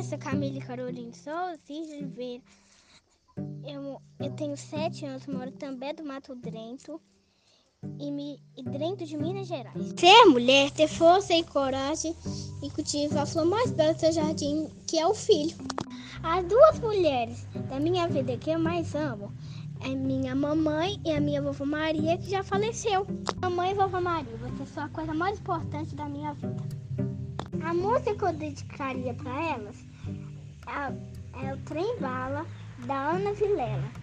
Vanessa, Camila Carolina Souza, Cid Oliveira. Eu, eu tenho sete anos, moro também do Mato Drento e, me, e dentro de Minas Gerais. Ser mulher, ter força e coragem e cultivar a flor mais bela do seu jardim, que é o filho. As duas mulheres da minha vida que eu mais amo é minha mamãe e a minha vovó Maria, que já faleceu. Mamãe e vovó Maria, vocês são a coisa mais importante da minha vida. A música que eu dedicaria para elas da Ana Vilela.